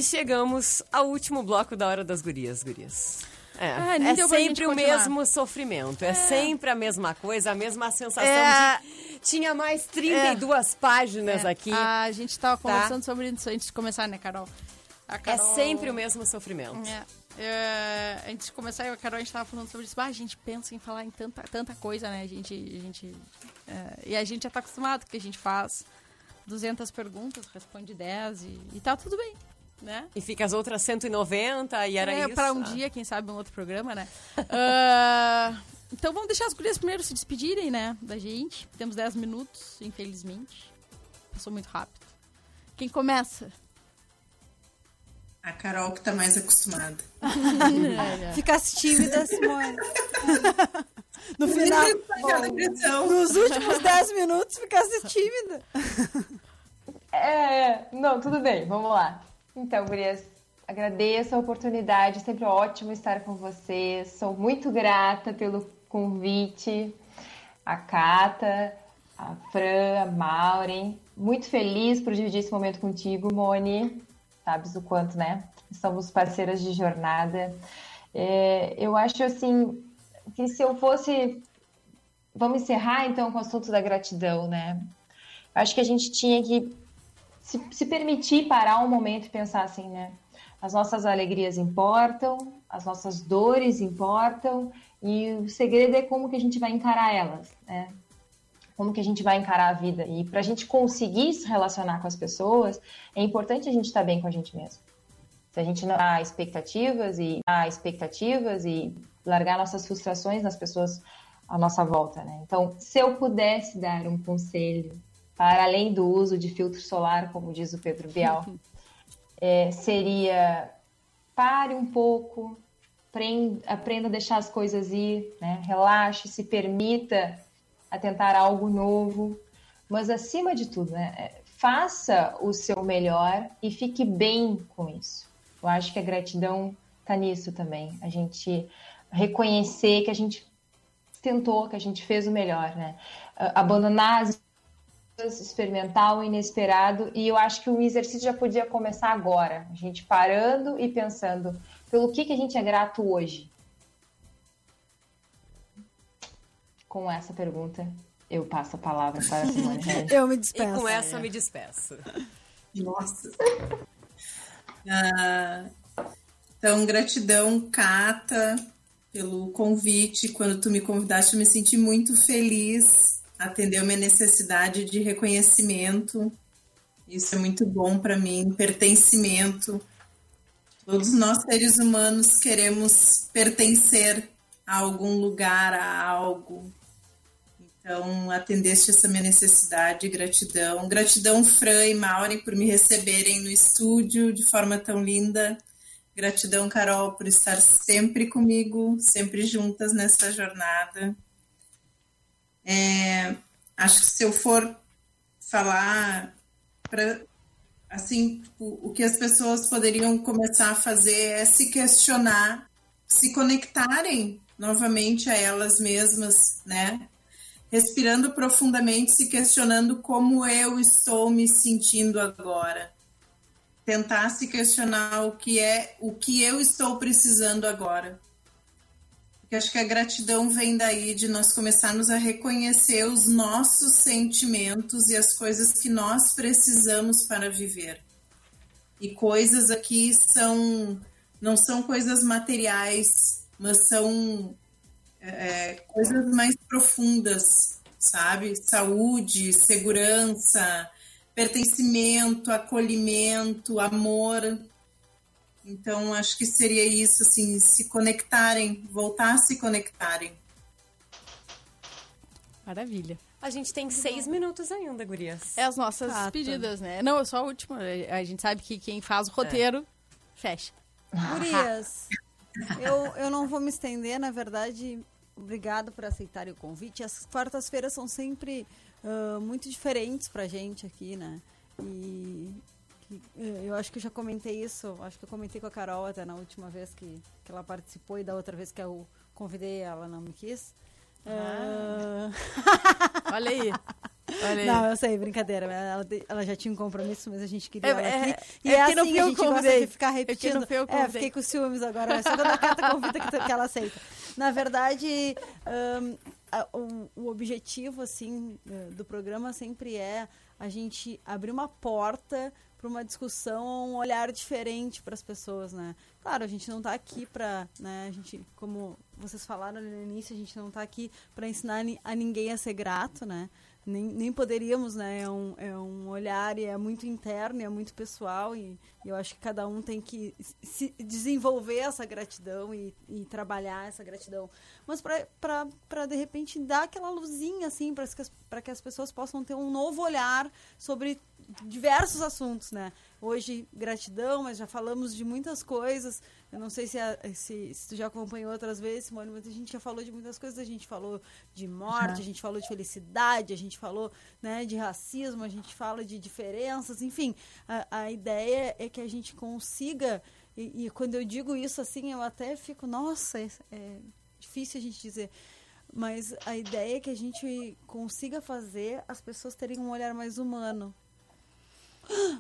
chegamos ao último bloco da Hora das Gurias, gurias. É, Ah, é sempre o mesmo sofrimento, é. sempre a mesma coisa, a mesma sensação É. de... Tinha mais 32 páginas É, aqui. A gente tava Tá. conversando sobre isso antes de começar, né, Carol? É Carol- sempre o mesmo sofrimento. É, é, antes de começar, eu e a Carol, a gente tava falando sobre isso. Ah, a gente pensa em falar em tanta, tanta coisa, né? A gente, a gente, é, e a gente já tá acostumado, porque a gente faz 200 perguntas, responde 10 e, e tá tudo bem, né? E fica as outras 190 e era é, isso. Pra um Ah. dia, quem sabe, um outro programa, né? Ah, então vamos deixar as gurias primeiro se despedirem, né? Da gente. Temos 10 minutos, infelizmente. Passou muito rápido. Quem começa? A Carol que tá mais acostumada. Ficasse tímida, Simone. No final, Aquela pressão. nos últimos 10 minutos, ficasse tímida. É, não, tudo bem, vamos lá. Então, Gurias, agradeço a oportunidade, sempre ótimo estar com vocês. Sou muito grata pelo convite, a Cata, a Fran, a Maureen. Muito feliz por dividir esse momento contigo, Moni. Sabes o quanto, né? Somos parceiras de jornada. É, eu acho assim que se eu fosse. Vamos encerrar então com o assunto da gratidão, né? Acho que a gente tinha que se, se permitir parar um momento e pensar assim, né? As nossas alegrias importam, as nossas dores importam, e o segredo é como que a gente vai encarar elas, né? Como que a gente vai encarar a vida. E para a gente conseguir se relacionar com as pessoas, é importante a gente estar bem com a gente mesmo. Se a gente não há expectativas e há expectativas e largar nossas frustrações nas pessoas à nossa volta, né? Então, se eu pudesse dar um conselho para além do uso de filtro solar, como diz o Pedro Bial, é, seria pare um pouco, aprenda, aprenda a deixar as coisas ir, né? relaxe, se permita a tentar algo novo, mas acima de tudo, né? é, faça o seu melhor e fique bem com isso. Eu acho que a gratidão está nisso também, a gente reconhecer que a gente tentou, que a gente fez o melhor, né? Abandonar as experimentar o inesperado e eu acho que o exercício já podia começar agora, a gente parando e pensando pelo que, que a gente é grato hoje. Com essa pergunta, eu passo a palavra para a Simone. Eu me E despeço. com essa eu me despeço. Nossa. Ah, então, gratidão, Cata, pelo convite. Quando tu me convidaste, eu me senti muito feliz. Atendeu minha necessidade de reconhecimento. Isso é muito bom para mim, pertencimento. Todos nós, seres humanos, queremos pertencer a algum lugar, a algo. Então, atendeste essa minha necessidade, gratidão. Gratidão, Fran e Maureen, por me receberem no estúdio de forma tão linda. Gratidão, Carol, por estar sempre comigo, sempre juntas nessa jornada. É, acho que se eu for falar para assim, tipo, o que as pessoas poderiam começar a fazer é se questionar, se conectarem novamente a elas mesmas, né? Respirando profundamente, se questionando como eu estou me sentindo agora. Tentar se questionar o que é, o que eu estou precisando agora. Porque acho que a gratidão vem daí de nós começarmos a reconhecer os nossos sentimentos e as coisas que nós precisamos para viver. E coisas aqui são não são coisas materiais, mas são é, coisas mais profundas. sabe? Saúde, segurança, pertencimento, acolhimento, amor. Então, acho que seria isso, assim, se conectarem, voltar a se conectarem. Maravilha. A gente tem seis minutos ainda, gurias. É as nossas despedidas, né? Não, eu sou a última. A gente sabe que quem faz o roteiro, fecha. Gurias, eu, eu não vou me estender, na verdade, obrigado por aceitarem o convite. As quartas-feiras são sempre ah, muito diferentes pra gente aqui, né? E eu acho que eu já comentei isso, acho que eu comentei com a Carol até na última vez que, que ela participou e da outra vez que eu convidei ela não me quis. Ah, Olha aí. Olha aí. Não, eu sei, brincadeira. Ela, ela já tinha um compromisso, mas a gente queria É, ela é, aqui. é E é, não assim fui a gente que gosta de ficar É repetindo. que É, convidei. fiquei com ciúmes agora. É a segunda carta convida que, que ela aceita. Na verdade, ahn, a- o, o objetivo, assim, do programa sempre é a gente abrir uma porta para uma discussão, um olhar diferente para as pessoas, né? Claro, a gente não está aqui para, né, a gente, como vocês falaram no início, a gente não está aqui para ensinar a ninguém a ser grato, né? Nem, nem poderíamos, né? É um, é um olhar e é muito interno, é muito pessoal e, e eu acho que cada um tem que se desenvolver essa gratidão e, e trabalhar essa gratidão. Mas para, de repente, dar aquela luzinha, assim, para que, que as pessoas possam ter um novo olhar sobre diversos assuntos, né? Hoje, gratidão, mas já falamos de muitas coisas. Eu não sei se, a- se, se tu já acompanhou outras vezes, Simone, mas a gente já falou de muitas coisas. A gente falou de morte, a gente falou de felicidade, a gente falou né, de racismo, a gente fala de diferenças, enfim. A, a ideia é que a gente consiga, e, e quando eu digo isso assim, eu até fico, nossa, é, é difícil a gente dizer. Mas a ideia é que a gente consiga fazer as pessoas terem um olhar mais humano.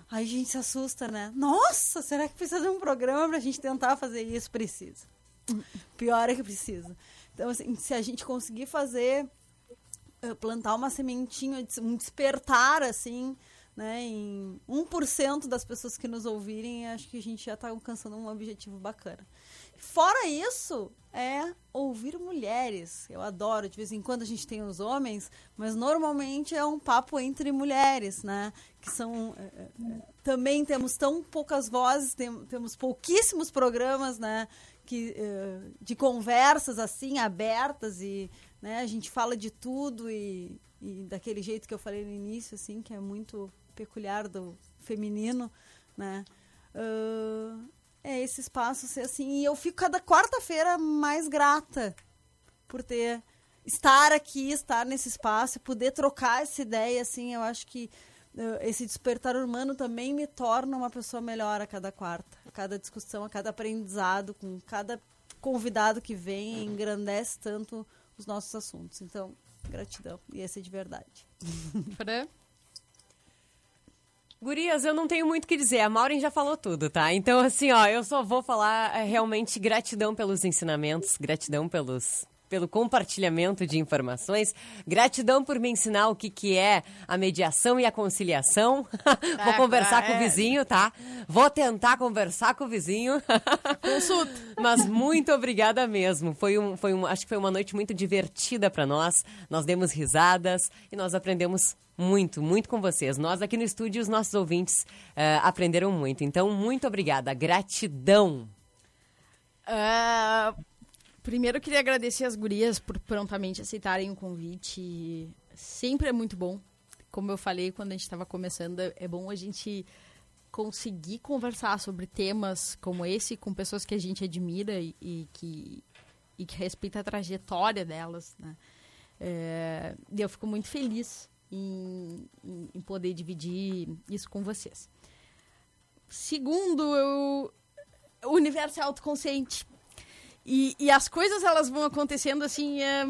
Aí a gente se assusta, né? Nossa, será que precisa de um programa pra gente tentar fazer isso? Precisa. Pior é que precisa. Então, assim, se a gente conseguir fazer, eh, plantar uma sementinha, um despertar, assim, né, em 1% das pessoas que nos ouvirem, acho que a gente já está alcançando um objetivo bacana. Fora isso, é ouvir mulheres. Eu adoro, de vez em quando a gente tem os homens, mas normalmente é um papo entre mulheres, né? Que são. é, é, também temos tão poucas vozes, tem- temos pouquíssimos programas, né? Que, é, de conversas assim, abertas, e né, a gente fala de tudo e, e daquele jeito que eu falei no início, assim, que é muito peculiar do feminino, né? Ah, é esse espaço ser assim. E eu fico cada quarta-feira mais grata por ter estar aqui, estar nesse espaço, poder trocar essa ideia, assim, eu acho que eh, esse despertar humano também me torna uma pessoa melhor a cada quarta, a cada discussão, a cada aprendizado, com cada convidado que vem, engrandece tanto os nossos assuntos. Então, gratidão, e esse é de verdade. Fran? Gurias, eu não tenho muito o que dizer. A Maureen já falou tudo, tá? Então, assim, ó, eu só vou falar é, realmente gratidão pelos ensinamentos, gratidão pelos pelo compartilhamento de informações, gratidão por me ensinar o que, que é a mediação e a conciliação. vou conversar com o é. vizinho, tá? Vou tentar conversar com o vizinho. Consulta. Mas muito obrigada mesmo. Foi um, foi um, acho que foi uma noite muito divertida para nós. Nós demos risadas e nós aprendemos muito, muito com vocês. Nós aqui no estúdio, os nossos ouvintes eh, aprenderam muito. Então, muito obrigada. Gratidão. Ah, primeiro eu queria agradecer as gurias por prontamente aceitarem o convite. Sempre é muito bom. Como eu falei quando a gente estava começando, é bom a gente conseguir conversar sobre temas como esse com pessoas que a gente admira e, e que, e que respeita a trajetória delas, né? É, e eu fico muito feliz em, em- poder dividir isso com vocês. Segundo, eu, o universo é autoconsciente. E, e as coisas elas vão acontecendo assim é,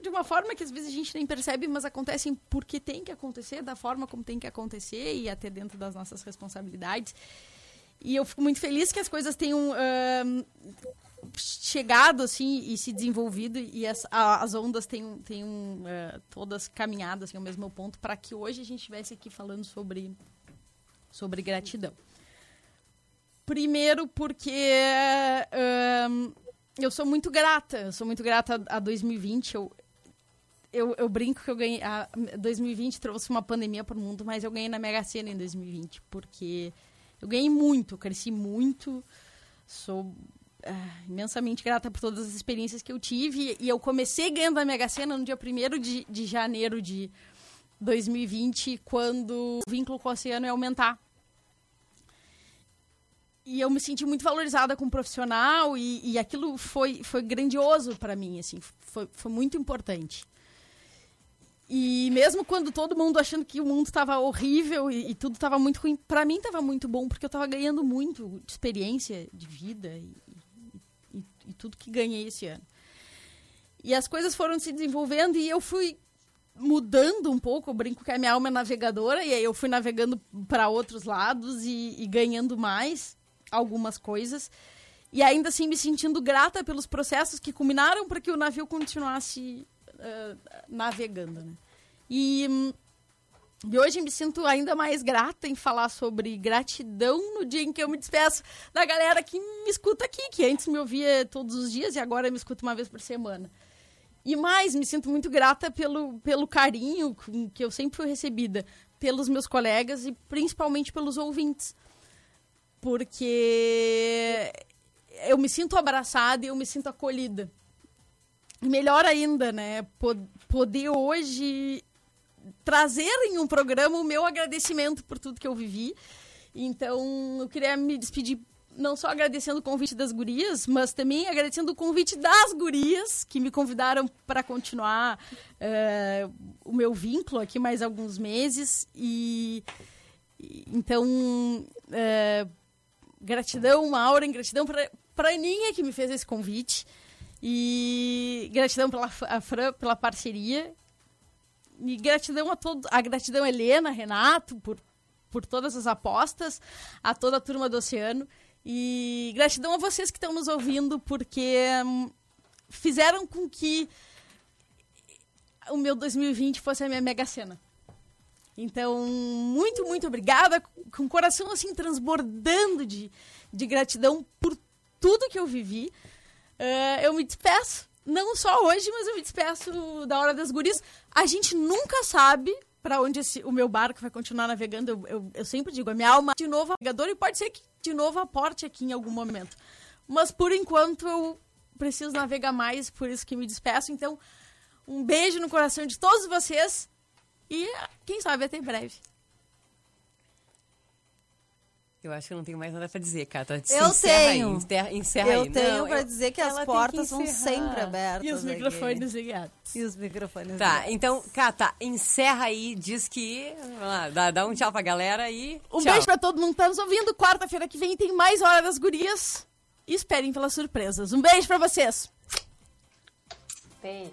de, uma forma que às vezes a gente nem percebe, mas acontecem porque tem que acontecer, da forma como tem que acontecer e até dentro das nossas responsabilidades. E eu fico muito feliz que as coisas tenham ahn, chegado assim e se desenvolvido e as, a- as ondas tenham, tenham eh, todas caminhado assim, ao mesmo ponto para que hoje a gente estivesse aqui falando sobre, sobre gratidão. Primeiro porque eu sou muito grata, eu sou muito grata a, a 2020. Eu, eu, eu brinco que eu ganhei. A 2020 trouxe uma pandemia pro mundo, mas eu ganhei na Mega Sena em 2020, porque eu ganhei muito, cresci muito. Sou ah, imensamente grata por todas as experiências que eu tive. E eu comecei ganhando a Mega Sena no dia 1 de, de janeiro de 2020, quando o vínculo com o oceano ia aumentar. E eu me senti muito valorizada como profissional e, e aquilo foi, foi grandioso para mim, assim, foi, foi muito importante. E mesmo quando todo mundo achando que o mundo estava horrível e, e tudo estava muito ruim, para mim estava muito bom, porque eu estava ganhando muito de experiência de vida e, e, e, tudo que ganhei esse ano. E as coisas foram se desenvolvendo e eu fui mudando um pouco. Eu brinco que a minha alma é navegadora e aí eu fui navegando para outros lados e, e ganhando mais algumas coisas. E ainda assim me sentindo grata pelos processos que culminaram para que o navio continuasse uh, navegando, né? E, e hoje me sinto ainda mais grata em falar sobre gratidão no dia em que eu me despeço da galera que me escuta aqui, que antes me ouvia todos os dias e agora me escuta uma vez por semana. E mais, me sinto muito grata pelo, pelo carinho que eu sempre fui recebida pelos meus colegas e principalmente pelos ouvintes. Porque eu me sinto abraçada e eu me sinto acolhida. Melhor ainda, né? Poder hoje trazer em um programa o meu agradecimento por tudo que eu vivi. Então, eu queria me despedir não só agradecendo o convite das gurias, mas também agradecendo o convite das gurias que me convidaram para continuar uh, o meu vínculo aqui mais alguns meses. E então, uh, gratidão, Maura, gratidão para a Aninha que me fez esse convite. E gratidão pela a Fran, pela parceria. E gratidão a todos, a gratidão a Helena, Renato, por, por todas as apostas, a toda a turma do Oceano. E gratidão a vocês que estão nos ouvindo, porque hum, fizeram com que o meu 2020 fosse a minha mega cena. Então, muito, muito obrigada, com o coração assim transbordando de, de gratidão por tudo que eu vivi. Uh, eu me despeço, não só hoje, mas eu me despeço da Hora das Gurias. A gente nunca sabe para onde esse, o meu barco vai continuar navegando. Eu, eu, eu, sempre digo, a minha alma de novo navegador e pode ser que de novo aporte aqui em algum momento. Mas por enquanto eu preciso navegar mais, por isso que me despeço. Então, um beijo no coração de todos vocês e quem sabe até breve. Eu acho que eu não tenho mais nada pra dizer, Cata. Eu tenho. Aí, encerra, encerra eu aí. tenho não, pra eu... dizer que as portas que são sempre abertas. E os microfones ligados. E os microfones Tá, ligados. então, Cata, encerra aí, diz que. Vamos lá, dá, dá um tchau pra galera e. Um tchau. beijo pra todo mundo que tá nos ouvindo. Quarta-feira que vem tem mais Hora das Gurias. E esperem pelas surpresas. Um beijo pra vocês. Beijo.